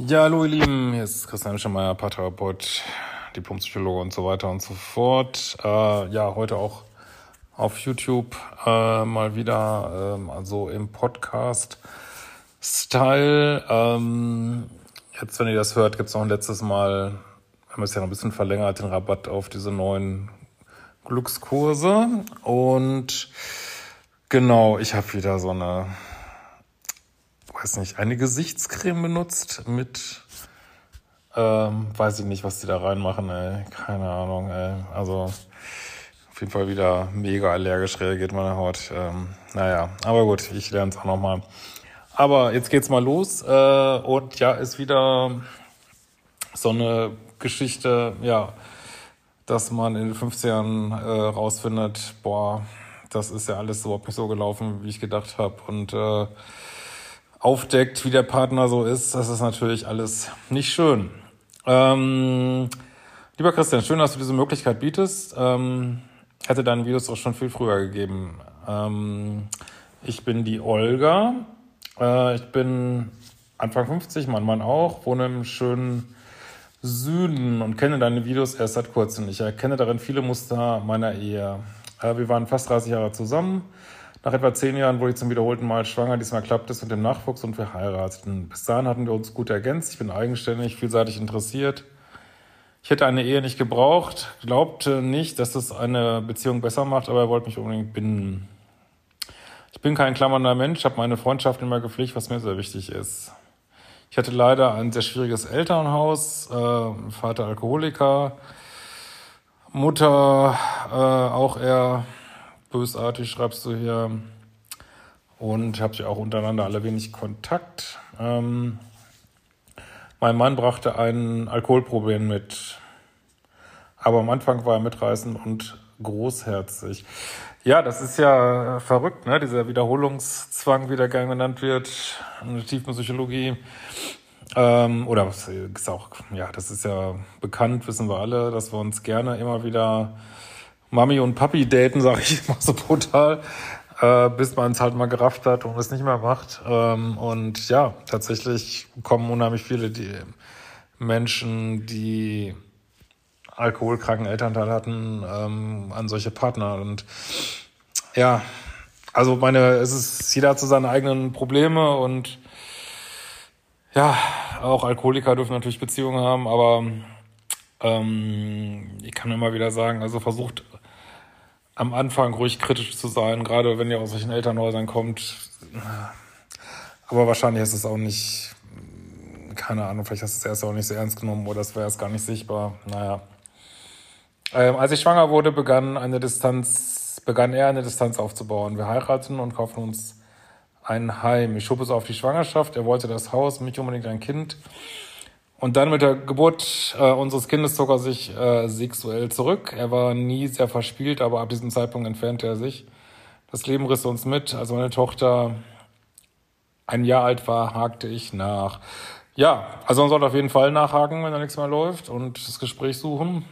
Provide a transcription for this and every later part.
Ja, hallo ihr Lieben, hier ist Christian Schemeier, Paartherapeut, Diplompsychologe und so weiter und so fort. Äh, ja, heute auch auf YouTube äh, mal wieder, ähm, also im Podcast-Style. Ähm, jetzt, wenn ihr das hört, gibt es noch ein letztes Mal, haben wir es ja noch ein bisschen verlängert, den Rabatt auf diese neuen Glückskurse. Und genau, ich habe wieder so eine weiß nicht, eine Gesichtscreme benutzt mit, ähm, weiß ich nicht, was die da reinmachen, ey. Keine Ahnung, ey. Also auf jeden Fall wieder mega allergisch reagiert meine Haut. Ähm, naja, aber gut, ich lerne es auch nochmal. Aber jetzt geht's mal los. Äh, und ja, ist wieder so eine Geschichte, ja, dass man in den 50ern äh, rausfindet, boah, das ist ja alles überhaupt nicht so gelaufen, wie ich gedacht habe. Und äh, aufdeckt, wie der Partner so ist, das ist natürlich alles nicht schön. Ähm, lieber Christian, schön, dass du diese Möglichkeit bietest. Ähm, hätte deinen Videos auch schon viel früher gegeben. Ähm, ich bin die Olga. Äh, ich bin Anfang 50, mein Mann auch, wohne im schönen Süden und kenne deine Videos erst seit kurzem. Ich erkenne darin viele Muster meiner Ehe. Äh, wir waren fast 30 Jahre zusammen. Nach etwa zehn Jahren wurde ich zum wiederholten Mal schwanger. Diesmal klappt es mit dem Nachwuchs und wir heirateten. Bis dahin hatten wir uns gut ergänzt. Ich bin eigenständig, vielseitig interessiert. Ich hätte eine Ehe nicht gebraucht, glaubte nicht, dass das eine Beziehung besser macht, aber er wollte mich unbedingt binden. Ich bin kein klammernder Mensch, habe meine Freundschaft immer gepflegt, was mir sehr wichtig ist. Ich hatte leider ein sehr schwieriges Elternhaus, äh, Vater Alkoholiker, Mutter äh, auch eher bösartig, schreibst du hier. Und habt ihr auch untereinander alle wenig Kontakt. Ähm, mein Mann brachte ein Alkoholproblem mit. Aber am Anfang war er mitreißend und großherzig. Ja, das ist ja verrückt, ne? Dieser Wiederholungszwang, wie der gerne genannt wird, in der Tiefenpsychologie. Ähm, oder ist auch, ja, das ist ja bekannt, wissen wir alle, dass wir uns gerne immer wieder Mami und Papi daten, sage ich immer so brutal, äh, bis man es halt mal gerafft hat und es nicht mehr macht. Ähm, und ja, tatsächlich kommen unheimlich viele die Menschen, die alkoholkranken Elternteil hatten, ähm, an solche Partner. Und ja, also meine, es ist, jeder hat so seine eigenen Probleme und ja, auch Alkoholiker dürfen natürlich Beziehungen haben, aber ähm, ich kann immer wieder sagen, also versucht am Anfang ruhig kritisch zu sein, gerade wenn ihr aus solchen Elternhäusern kommt. Aber wahrscheinlich ist es auch nicht, keine Ahnung, vielleicht hast du es erst auch nicht so ernst genommen oder es wäre erst gar nicht sichtbar. Naja. Ähm, als ich schwanger wurde, begann eine Distanz, begann er eine Distanz aufzubauen. Wir heirateten und kauften uns ein Heim. Ich schob es auf die Schwangerschaft. Er wollte das Haus, mich unbedingt ein Kind. Und dann mit der Geburt äh, unseres Kindes zog er sich äh, sexuell zurück. Er war nie sehr verspielt, aber ab diesem Zeitpunkt entfernte er sich. Das Leben riss uns mit. Als meine Tochter ein Jahr alt war, hakte ich nach. Ja, also man sollte auf jeden Fall nachhaken, wenn da nichts mehr läuft und das Gespräch suchen.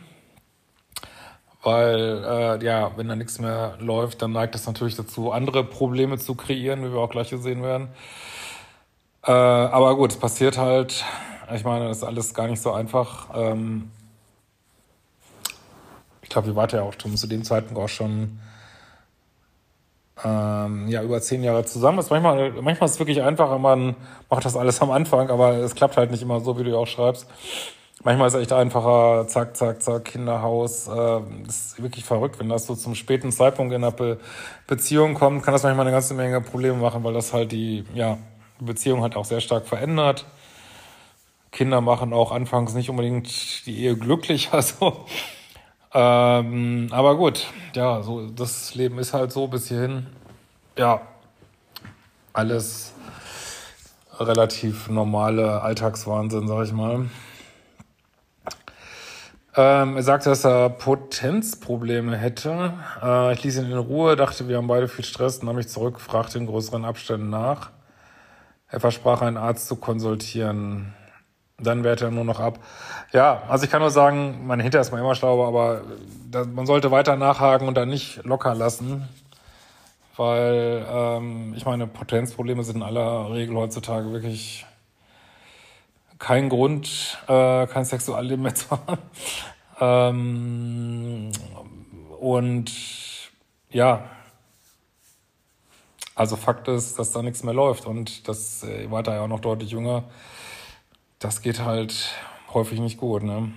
Weil, äh, ja, wenn da nichts mehr läuft, dann neigt es natürlich dazu, andere Probleme zu kreieren, wie wir auch gleich sehen werden. Äh, aber gut, es passiert halt ich meine, das ist alles gar nicht so einfach. Ähm ich glaube, wir waren ja auch schon zu dem Zeitpunkt auch schon ähm, ja, über zehn Jahre zusammen. Das manchmal, manchmal ist es wirklich einfacher, man macht das alles am Anfang, aber es klappt halt nicht immer so, wie du auch schreibst. Manchmal ist es echt einfacher, zack, zack, zack, Kinderhaus. Äh, ist wirklich verrückt, wenn das so zum späten Zeitpunkt in einer Be Beziehung kommt, kann das manchmal eine ganze Menge Probleme machen, weil das halt die, ja, die Beziehung halt auch sehr stark verändert. Kinder machen auch anfangs nicht unbedingt die Ehe glücklich. Also, ähm, aber gut, ja, so das Leben ist halt so bis hierhin. Ja, alles relativ normale Alltagswahnsinn, sag ich mal. Ähm, er sagte, dass er Potenzprobleme hätte. Äh, ich ließ ihn in Ruhe, dachte, wir haben beide viel Stress, nahm mich zurück, fragte in größeren Abständen nach. Er versprach, einen Arzt zu konsultieren. Dann wehrt er nur noch ab. Ja, also ich kann nur sagen, meine Hinter ist mal immer schlauer, aber da, man sollte weiter nachhaken und dann nicht locker lassen. Weil, ähm, ich meine, Potenzprobleme sind in aller Regel heutzutage wirklich kein Grund, äh, kein Sexualleben mehr zu haben. Ähm, und ja, also Fakt ist, dass da nichts mehr läuft und das äh, war da ja auch noch deutlich jünger. Das geht halt häufig nicht gut. Ne?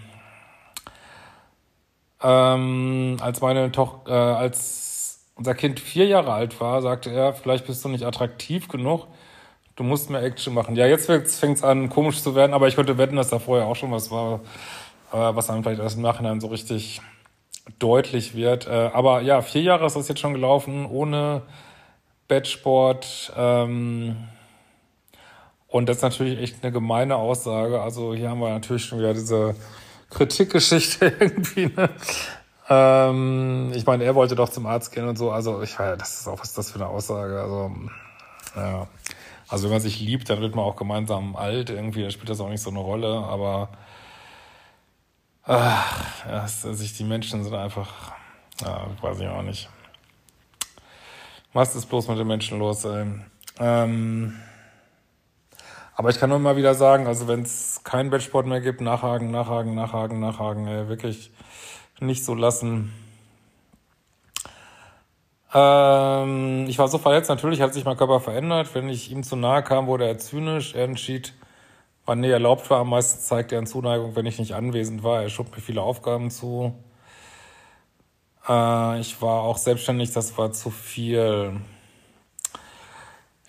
Ähm, als meine Tochter, äh, als unser Kind vier Jahre alt war, sagte er, vielleicht bist du nicht attraktiv genug. Du musst mehr Action machen. Ja, jetzt fängt es an, komisch zu werden, aber ich könnte wetten, dass da vorher auch schon was war, äh, was dann vielleicht erst im Nachhinein so richtig deutlich wird. Äh, aber ja, vier Jahre ist das jetzt schon gelaufen, ohne Bettsport. Ähm, und das ist natürlich echt eine gemeine Aussage. Also hier haben wir natürlich schon wieder diese Kritikgeschichte irgendwie. Ne? Ähm, ich meine, er wollte doch zum Arzt gehen und so. Also ich ja, das ist auch was ist das für eine Aussage. Also ja, also wenn man sich liebt, dann wird man auch gemeinsam alt. Irgendwie da spielt das auch nicht so eine Rolle. Aber ach, ja, sich die Menschen sind einfach, ja, weiß ich auch nicht. Was ist bloß mit den Menschen los? Ey? Ähm, aber ich kann nur mal wieder sagen, also wenn es keinen Bettsport mehr gibt, nachhaken, nachhaken, nachhaken, nachhaken, ey, wirklich nicht so lassen. Ähm, ich war so verletzt, natürlich hat sich mein Körper verändert. Wenn ich ihm zu nahe kam, wurde er zynisch. Er entschied, wann Nähe erlaubt war. Am meisten zeigte er in Zuneigung, wenn ich nicht anwesend war. Er schob mir viele Aufgaben zu. Äh, ich war auch selbstständig, das war zu viel.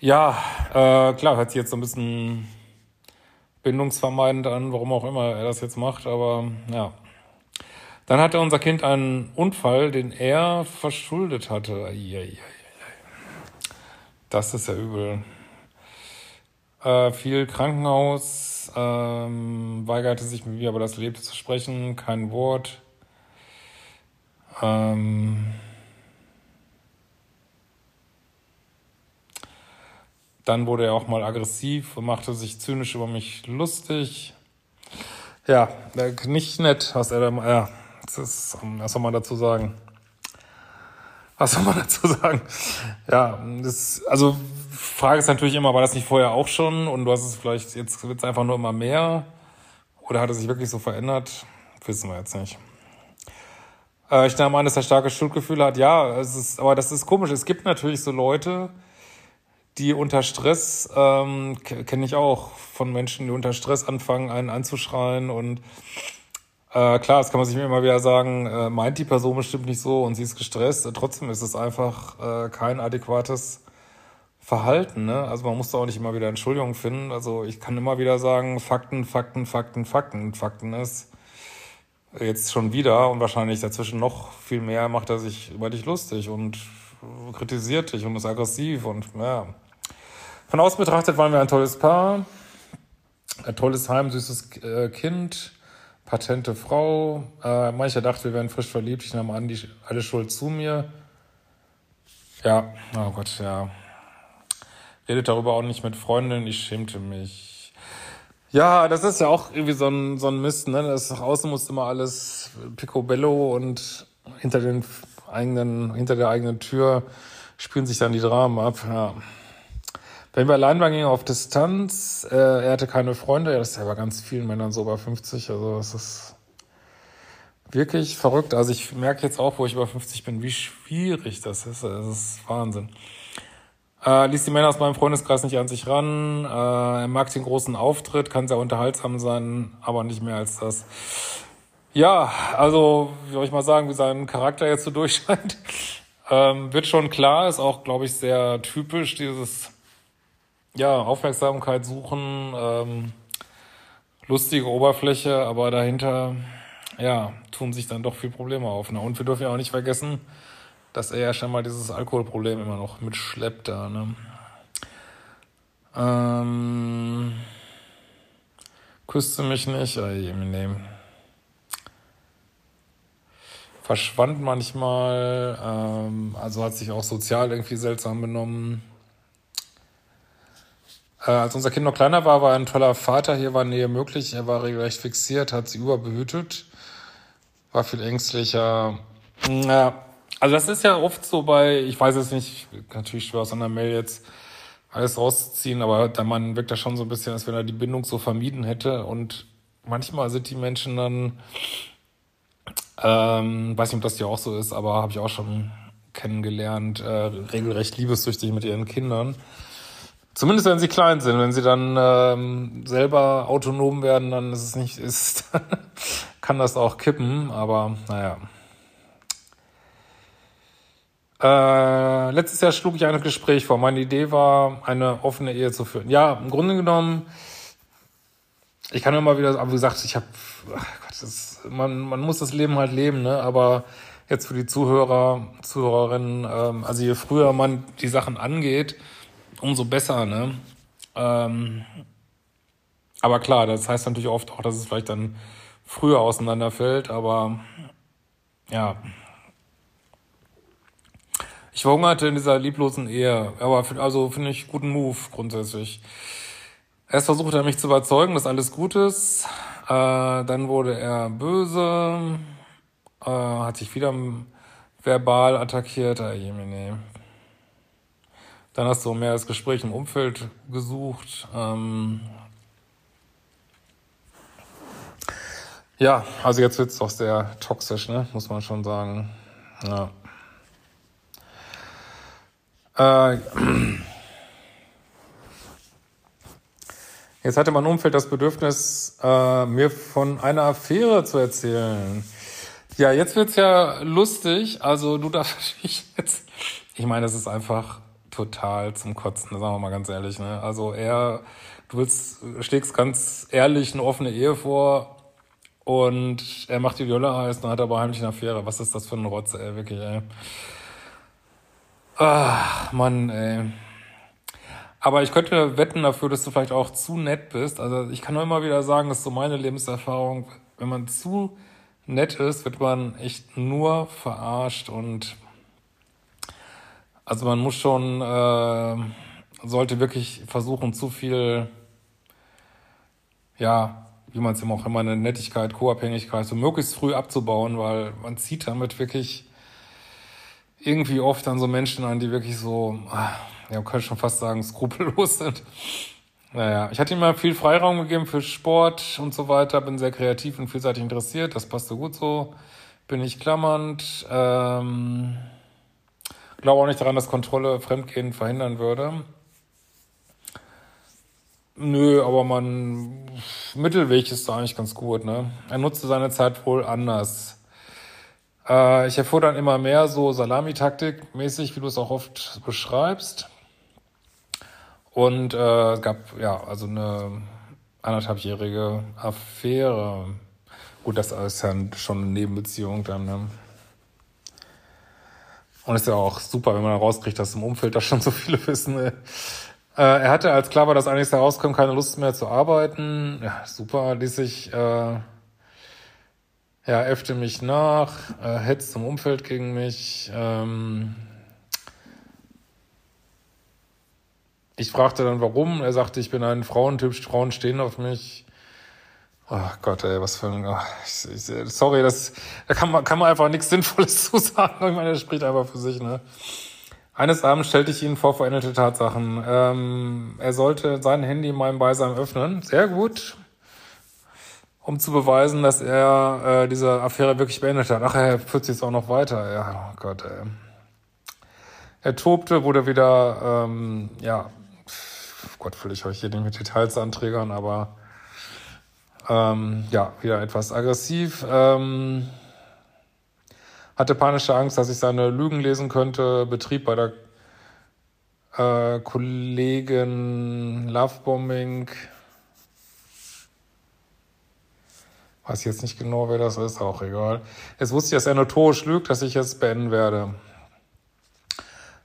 Ja, äh, klar, hört sich jetzt so ein bisschen bindungsvermeidend an, warum auch immer er das jetzt macht, aber ja. Dann hatte unser Kind einen Unfall, den er verschuldet hatte. Das ist ja übel. Äh, viel Krankenhaus, ähm, weigerte sich mit mir aber das Leben zu sprechen, kein Wort. Ähm, Dann wurde er auch mal aggressiv und machte sich zynisch über mich lustig. Ja, nicht nett, was er da, ja, das ist, was soll man dazu sagen? Was soll man dazu sagen? Ja, das, also, Frage ist natürlich immer, war das nicht vorher auch schon und du hast es vielleicht, jetzt wird es einfach nur immer mehr? Oder hat es sich wirklich so verändert? Wissen wir jetzt nicht. Äh, ich nehme an, dass er starke Schuldgefühle hat. Ja, es ist, aber das ist komisch. Es gibt natürlich so Leute, die unter Stress, ähm, kenne ich auch von Menschen, die unter Stress anfangen, einen anzuschreien und äh, klar, das kann man sich immer wieder sagen, äh, meint die Person bestimmt nicht so und sie ist gestresst. Trotzdem ist es einfach äh, kein adäquates Verhalten. Ne? Also man muss da auch nicht immer wieder Entschuldigungen finden. Also ich kann immer wieder sagen, Fakten, Fakten, Fakten, Fakten. Fakten ist jetzt schon wieder und wahrscheinlich dazwischen noch viel mehr macht er sich über dich lustig und kritisiert dich und ist aggressiv und ja. Von außen betrachtet waren wir ein tolles Paar, ein tolles Heim, süßes äh, Kind, patente Frau. Äh, mancher dachte, wir wären frisch verliebt. Ich nahm an, die alle Schuld zu mir. Ja, oh Gott, ja. Redet darüber auch nicht mit Freundinnen, ich schämte mich. Ja, das ist ja auch irgendwie so ein, so ein Mist, ne? Das nach außen muss immer alles picobello und hinter den eigenen, hinter der eigenen Tür spielen sich dann die Dramen ab, ja. Wenn wir allein waren, ging auf Distanz. Äh, er hatte keine Freunde. Ja, das ist ja bei ganz vielen Männern so über 50. Also es ist wirklich verrückt. Also ich merke jetzt auch, wo ich über 50 bin, wie schwierig das ist. Das ist Wahnsinn. Äh, ließ die Männer aus meinem Freundeskreis nicht an sich ran. Äh, er mag den großen Auftritt, kann sehr unterhaltsam sein, aber nicht mehr als das. Ja, also, wie soll ich mal sagen, wie sein Charakter jetzt so durchscheint, ähm, wird schon klar, ist auch, glaube ich, sehr typisch, dieses ja, Aufmerksamkeit suchen, ähm, lustige Oberfläche, aber dahinter, ja, tun sich dann doch viel Probleme auf. Ne? Und wir dürfen ja auch nicht vergessen, dass er ja schon mal dieses Alkoholproblem immer noch mitschleppt da. Ne? Ähm, küsste mich nicht, oh, nee. Verschwand manchmal, ähm, also hat sich auch sozial irgendwie seltsam benommen. Äh, als unser Kind noch kleiner war, war er ein toller Vater. Hier war Nähe möglich. Er war regelrecht fixiert, hat sie überbehütet, war viel ängstlicher. Ja, also das ist ja oft so bei, ich weiß es nicht, natürlich schwer aus einer Mail jetzt alles rauszuziehen, aber der Mann wirkt da schon so ein bisschen, als wenn er die Bindung so vermieden hätte und manchmal sind die Menschen dann, ähm, weiß nicht, ob das ja auch so ist, aber habe ich auch schon kennengelernt, äh, regelrecht liebessüchtig mit ihren Kindern. Zumindest wenn sie klein sind, wenn sie dann ähm, selber autonom werden, dann ist es nicht, ist, kann das auch kippen, aber naja. Äh, letztes Jahr schlug ich ein Gespräch vor. Meine Idee war, eine offene Ehe zu führen. Ja, im Grunde genommen, ich kann immer wieder, aber wie gesagt, ich habe, man, man muss das Leben halt leben, ne? Aber jetzt für die Zuhörer, Zuhörerinnen, ähm, also je früher man die Sachen angeht, umso besser, ne? Ähm, aber klar, das heißt natürlich oft auch, dass es vielleicht dann früher auseinanderfällt, aber ja. Ich verhungerte in dieser lieblosen Ehe, aber also finde ich guten Move grundsätzlich. Erst versuchte er mich zu überzeugen, dass alles gut ist, äh, dann wurde er böse, äh, hat sich wieder verbal attackiert, ah, nee. Dann hast du mehr das Gespräch im Umfeld gesucht. Ähm ja, also jetzt wird's doch sehr toxisch, ne? Muss man schon sagen. Ja. Äh, jetzt hatte mein Umfeld das Bedürfnis, äh, mir von einer Affäre zu erzählen. Ja, jetzt wird's ja lustig. Also du darfst natürlich jetzt. Ich meine, es ist einfach total zum Kotzen, sagen wir mal ganz ehrlich. Ne? Also er, du willst, schlägst ganz ehrlich eine offene Ehe vor und er macht die Jolle heiß und hat aber heimlich eine Affäre. Was ist das für ein Rotze, ey, wirklich, ey. Ach, Mann, ey. Aber ich könnte wetten dafür, dass du vielleicht auch zu nett bist. Also ich kann nur immer wieder sagen, das ist so meine Lebenserfahrung. Wenn man zu nett ist, wird man echt nur verarscht und also man muss schon, äh, sollte wirklich versuchen, zu viel, ja, wie man es immer auch immer, eine Nettigkeit, Co-Abhängigkeit so möglichst früh abzubauen, weil man zieht damit wirklich irgendwie oft an so Menschen an, die wirklich so, ja, man könnte schon fast sagen, skrupellos sind. Naja, ich hatte ihm mal viel Freiraum gegeben für Sport und so weiter, bin sehr kreativ und vielseitig interessiert, das passte gut so, bin ich klammernd, ähm, glaube auch nicht daran, dass Kontrolle Fremdgehen verhindern würde. Nö, aber man, Mittelweg ist da eigentlich ganz gut, ne? Er nutzte seine Zeit wohl anders. Äh, ich erfuhr dann immer mehr so Salamitaktik mäßig, wie du es auch oft beschreibst. Und äh, es gab ja also eine anderthalbjährige Affäre. Gut, das ist ja schon eine Nebenbeziehung dann. Ne? Und ist ja auch super, wenn man rauskriegt, dass im Umfeld da schon so viele wissen. Äh, er hatte, als klar war, dass einiges herauskommt, keine Lust mehr zu arbeiten. Ja, super, ließ sich, äh, ja, äffte mich nach, äh, hetzt zum Umfeld gegen mich. Ähm, ich fragte dann, warum. Er sagte, ich bin ein Frauentyp, Frauen stehen auf mich. Oh Gott, ey, was für ein. Oh, ich, ich, sorry, das, da kann man, kann man einfach nichts Sinnvolles zu sagen. Ich meine, das spricht einfach für sich, ne? Eines Abends stellte ich ihn vor veränderte Tatsachen. Ähm, er sollte sein Handy in meinem Beisein öffnen. Sehr gut. Um zu beweisen, dass er äh, diese Affäre wirklich beendet hat. Ach, er führt sich jetzt auch noch weiter. Ja, oh Gott, ey. Er tobte, wurde wieder, ähm, ja, Gott, will ich euch hier nicht mit Details anträgern, aber ähm, ja, wieder etwas aggressiv. Ähm, hatte panische Angst, dass ich seine Lügen lesen könnte, betrieb bei der äh, Kollegin Lovebombing. Weiß jetzt nicht genau, wer das ist, auch egal. Jetzt wusste ich, dass er notorisch lügt, dass ich es beenden werde.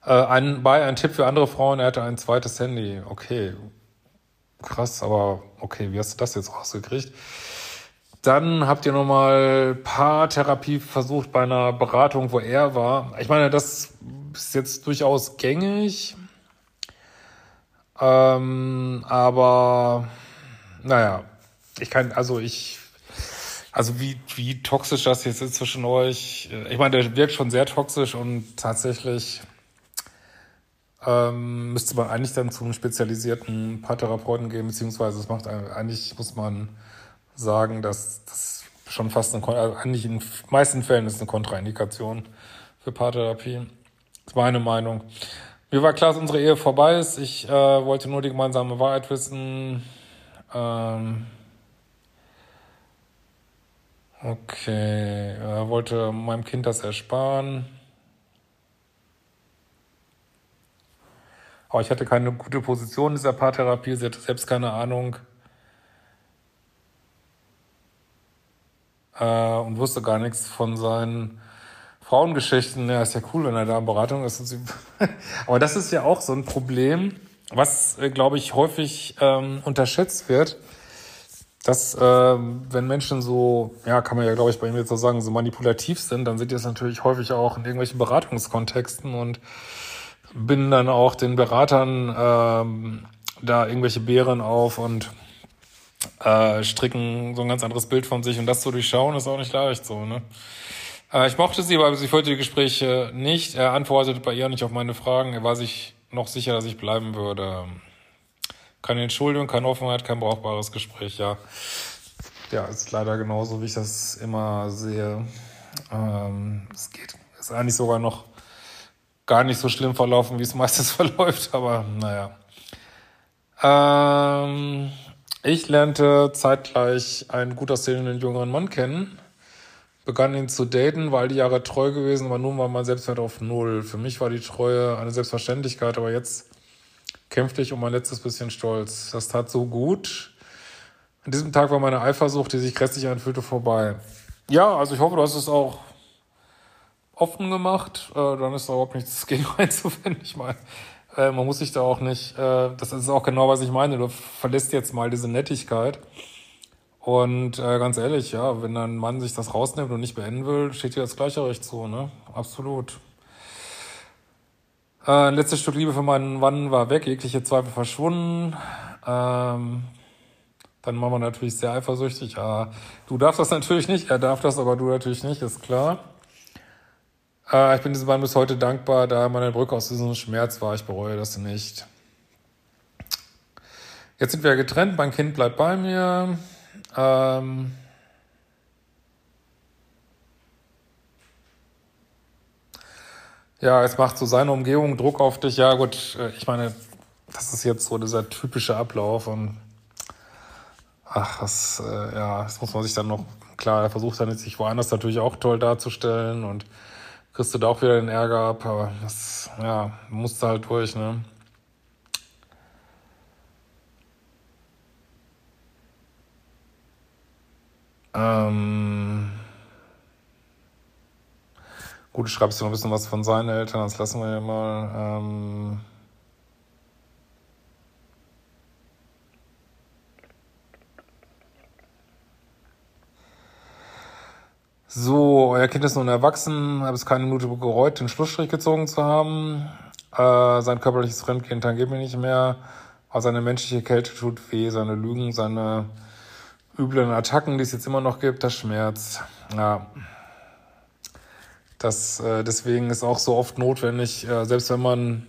Äh, ein, bei ein Tipp für andere Frauen, er hatte ein zweites Handy. Okay, krass, aber okay, wie hast du das jetzt rausgekriegt? Dann habt ihr nochmal Paartherapie versucht bei einer Beratung, wo er war. Ich meine, das ist jetzt durchaus gängig. Ähm, aber naja, ich kann, also ich, also wie, wie toxisch das jetzt ist zwischen euch. Ich meine, der wirkt schon sehr toxisch und tatsächlich ähm, müsste man eigentlich dann zum spezialisierten Paartherapeuten gehen, beziehungsweise es macht eigentlich, muss man sagen, dass das schon fast eine, also eigentlich in den meisten Fällen ist eine Kontraindikation für Paartherapie. Das ist meine Meinung. Mir war klar, dass unsere Ehe vorbei ist. Ich äh, wollte nur die gemeinsame Wahrheit wissen. Ähm okay, er wollte meinem Kind das ersparen. Aber ich hatte keine gute Position in dieser Paartherapie. Sie hatte selbst keine Ahnung. Äh, und wusste gar nichts von seinen Frauengeschichten. Ja, ist ja cool, wenn er da in Beratung ist. Aber das ist ja auch so ein Problem, was, äh, glaube ich, häufig ähm, unterschätzt wird. Dass, äh, wenn Menschen so, ja, kann man ja, glaube ich, bei ihm jetzt so sagen, so manipulativ sind, dann sind die das natürlich häufig auch in irgendwelchen Beratungskontexten und bin dann auch den Beratern ähm, da irgendwelche Beeren auf und äh, stricken so ein ganz anderes Bild von sich und das zu durchschauen ist auch nicht leicht so, ne? Äh, ich mochte sie, aber sie wollte die Gespräche nicht. Er antwortete bei ihr nicht auf meine Fragen. Er war sich noch sicher, dass ich bleiben würde. Keine Entschuldigung, keine Offenheit, kein brauchbares Gespräch, ja. Ja, ist leider genauso, wie ich das immer sehe. Ähm, es geht, ist eigentlich sogar noch gar nicht so schlimm verlaufen, wie es meistens verläuft, aber naja. Ähm, ich lernte zeitgleich einen gut aussehenden jüngeren Mann kennen, begann ihn zu daten, war all die Jahre treu gewesen, aber nun war mein Selbstwert auf Null. Für mich war die Treue eine Selbstverständlichkeit, aber jetzt kämpfte ich um mein letztes bisschen Stolz. Das tat so gut. An diesem Tag war meine Eifersucht, die sich grässlich anfühlte, vorbei. Ja, also ich hoffe, du hast es auch offen gemacht, äh, dann ist da überhaupt nichts gegen einzuwenden. Ich meine, äh, man muss sich da auch nicht, äh, das ist auch genau, was ich meine, du verlässt jetzt mal diese Nettigkeit. Und äh, ganz ehrlich, ja, wenn ein Mann sich das rausnimmt und nicht beenden will, steht dir das gleiche Recht zu, ne? Absolut. Äh, letztes Stück Liebe für meinen Mann war weg, jegliche Zweifel verschwunden. Ähm, dann war man natürlich sehr eifersüchtig. Ja, du darfst das natürlich nicht, er darf das, aber du natürlich nicht, ist klar. Äh, ich bin diesem Mann bis heute dankbar, da meine Brücke aus diesem Schmerz war. Ich bereue das nicht. Jetzt sind wir getrennt, mein Kind bleibt bei mir. Ähm ja, es macht so seine Umgebung Druck auf dich. Ja, gut, äh, ich meine, das ist jetzt so dieser typische Ablauf und ach, das, äh, ja, das muss man sich dann noch, klar, er versucht dann jetzt sich woanders natürlich auch toll darzustellen und kriegst du da auch wieder den Ärger ab, aber das, ja, musst du halt durch, ne? Ähm Gut, schreibst du noch ein bisschen was von seinen Eltern, das lassen wir ja mal. Ähm So, euer Kind ist nun erwachsen, habe es keine Minute gereut, den Schlussstrich gezogen zu haben. Äh, sein körperliches Fremdgehen tangiert mich nicht mehr. Aber seine menschliche Kälte tut weh, seine Lügen, seine üblen Attacken, die es jetzt immer noch gibt, das Schmerz. Ja. Das, äh, deswegen ist auch so oft notwendig, äh, selbst wenn man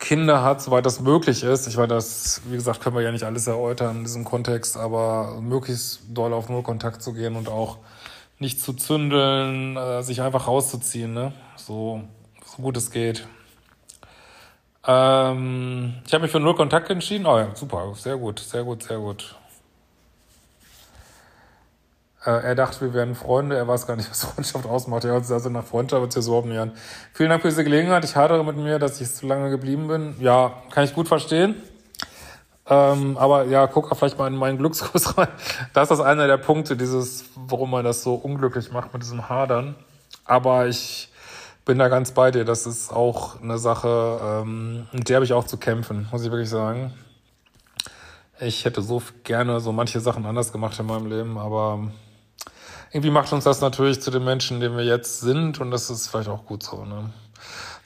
Kinder hat, soweit das möglich ist. Ich meine, das, wie gesagt, können wir ja nicht alles erläutern in diesem Kontext, aber möglichst doll auf Nullkontakt zu gehen und auch nicht zu zündeln, äh, sich einfach rauszuziehen, ne? So, so gut es geht. Ähm, ich habe mich für Null Kontakt entschieden. Oh ja, super, sehr gut, sehr gut, sehr gut. Äh, er dachte, wir wären Freunde, er weiß gar nicht, was Freundschaft ausmacht. Er hört sich also nach Freundschaft hier so an. Vielen Dank für diese Gelegenheit. Ich hadere mit mir, dass ich zu lange geblieben bin. Ja, kann ich gut verstehen. Ähm, aber ja, guck auch vielleicht mal in meinen Glückskurs rein. Da ist das einer der Punkte, dieses, warum man das so unglücklich macht mit diesem Hadern. Aber ich bin da ganz bei dir. Das ist auch eine Sache, ähm, mit der habe ich auch zu kämpfen, muss ich wirklich sagen. Ich hätte so gerne so manche Sachen anders gemacht in meinem Leben, aber irgendwie macht uns das natürlich zu den Menschen, die wir jetzt sind und das ist vielleicht auch gut so. Ne?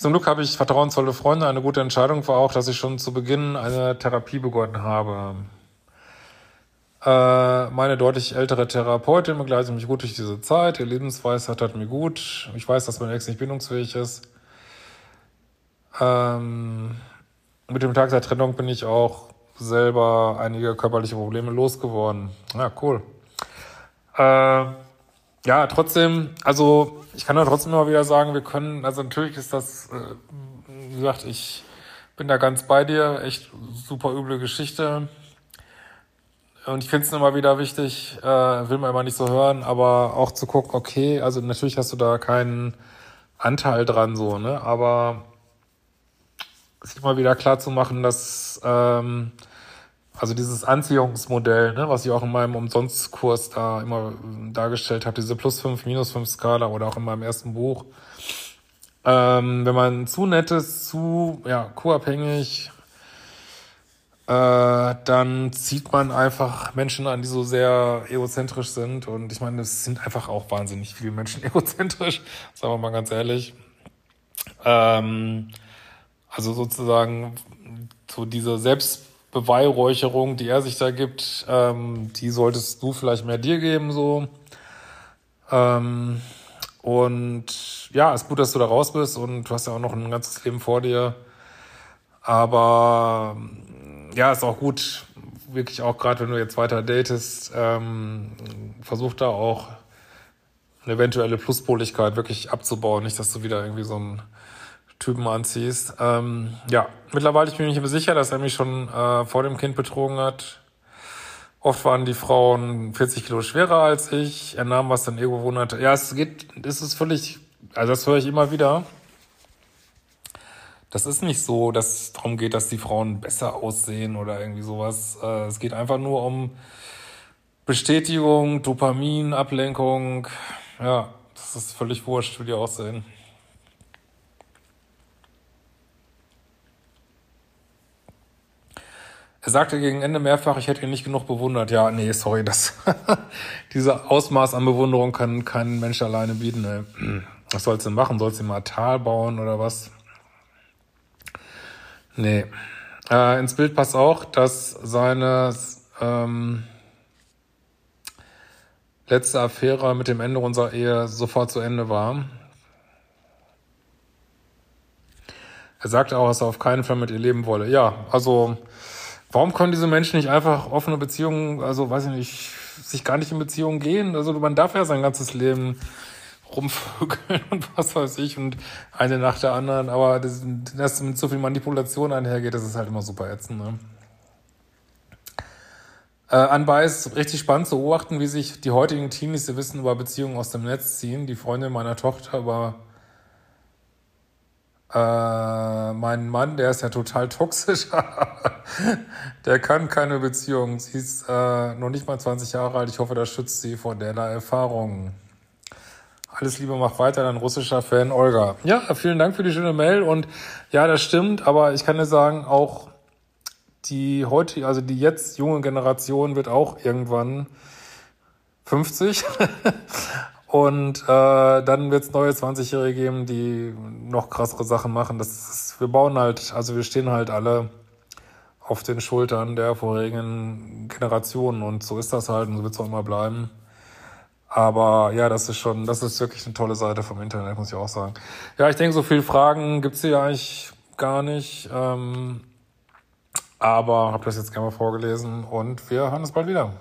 Zum Glück habe ich vertrauensvolle Freunde. Eine gute Entscheidung war auch, dass ich schon zu Beginn eine Therapie begonnen habe. Äh, meine deutlich ältere Therapeutin begleitet mich gut durch diese Zeit. Ihr Lebensweisheit hat mir gut. Ich weiß, dass mein Ex nicht bindungsfähig ist. Ähm, mit dem Tag der Trennung bin ich auch selber einige körperliche Probleme losgeworden. Ja, cool. Äh, ja, trotzdem, also ich kann da trotzdem immer wieder sagen, wir können, also natürlich ist das, äh, wie gesagt, ich bin da ganz bei dir, echt super üble Geschichte. Und ich finde es immer wieder wichtig, äh, will man immer nicht so hören, aber auch zu gucken, okay, also natürlich hast du da keinen Anteil dran, so, ne? Aber sich mal wieder klar zu machen, dass ähm, also dieses Anziehungsmodell, ne, was ich auch in meinem Umsonstkurs da immer dargestellt habe, diese plus fünf, minus fünf Skala oder auch in meinem ersten Buch. Ähm, wenn man zu nett ist, zu ja, co-abhängig, äh, dann zieht man einfach Menschen an, die so sehr egozentrisch sind. Und ich meine, es sind einfach auch wahnsinnig viele Menschen egozentrisch, sagen wir mal ganz ehrlich. Ähm, also sozusagen so diese Selbstbeweihräucherung, die er sich da gibt, ähm, die solltest du vielleicht mehr dir geben, so. Ähm, und ja, ist gut, dass du da raus bist und du hast ja auch noch ein ganzes Leben vor dir. Aber ja, ist auch gut, wirklich auch gerade, wenn du jetzt weiter datest, ähm, versuch da auch eine eventuelle Pluspoligkeit wirklich abzubauen. Nicht, dass du wieder irgendwie so einen Typen anziehst. Ähm, ja, mittlerweile ich bin ich mir sicher, dass er mich schon äh, vor dem Kind betrogen hat. Oft waren die Frauen 40 Kilo schwerer als ich. Er nahm, was dann Ego wunderte. Ja, es geht, es ist völlig, also das höre ich immer wieder. Das ist nicht so, dass es darum geht, dass die Frauen besser aussehen oder irgendwie sowas. Äh, es geht einfach nur um Bestätigung, Dopamin, Ablenkung. Ja, das ist völlig wurscht, wie die aussehen. Er sagte gegen Ende mehrfach, ich hätte ihn nicht genug bewundert. Ja, nee, sorry, das, diese Ausmaß an Bewunderung kann kein Mensch alleine bieten. Ey. Was sollst du denn machen? Sollst du mal Tal bauen oder was? Nee. Äh, ins Bild passt auch, dass seine ähm, letzte Affäre mit dem Ende unserer Ehe sofort zu Ende war. Er sagte auch, dass er auf keinen Fall mit ihr leben wolle. Ja, also Warum können diese Menschen nicht einfach offene Beziehungen, also weiß ich nicht, sich gar nicht in Beziehungen gehen? Also man darf ja sein ganzes Leben rumvögeln und was weiß ich und eine nach der anderen, aber das, das mit so viel Manipulation einhergeht, das ist halt immer super ätzend. Ne? Äh, anbei ist richtig spannend zu beobachten, wie sich die heutigen Teenies ihr Wissen über Beziehungen aus dem Netz ziehen. Die Freundin meiner Tochter über äh, mein Mann, der ist ja total toxisch. der kann keine Beziehung. Sie ist äh, noch nicht mal 20 Jahre alt. Ich hoffe, das schützt sie vor der Erfahrung. Alles Liebe, mach weiter, dein russischer Fan Olga. Ja, vielen Dank für die schöne Mail und ja, das stimmt, aber ich kann dir sagen, auch die heute, also die jetzt junge Generation wird auch irgendwann 50 Und äh, dann wird es neue 20-Jährige geben, die noch krassere Sachen machen. Das ist, wir bauen halt, also wir stehen halt alle auf den Schultern der vorigen Generationen und so ist das halt und so wird es auch immer bleiben. Aber ja, das ist schon, das ist wirklich eine tolle Seite vom Internet, muss ich auch sagen. Ja, ich denke, so viele Fragen gibt's hier eigentlich gar nicht. Ähm, aber habe das jetzt gerne mal vorgelesen und wir hören uns bald wieder.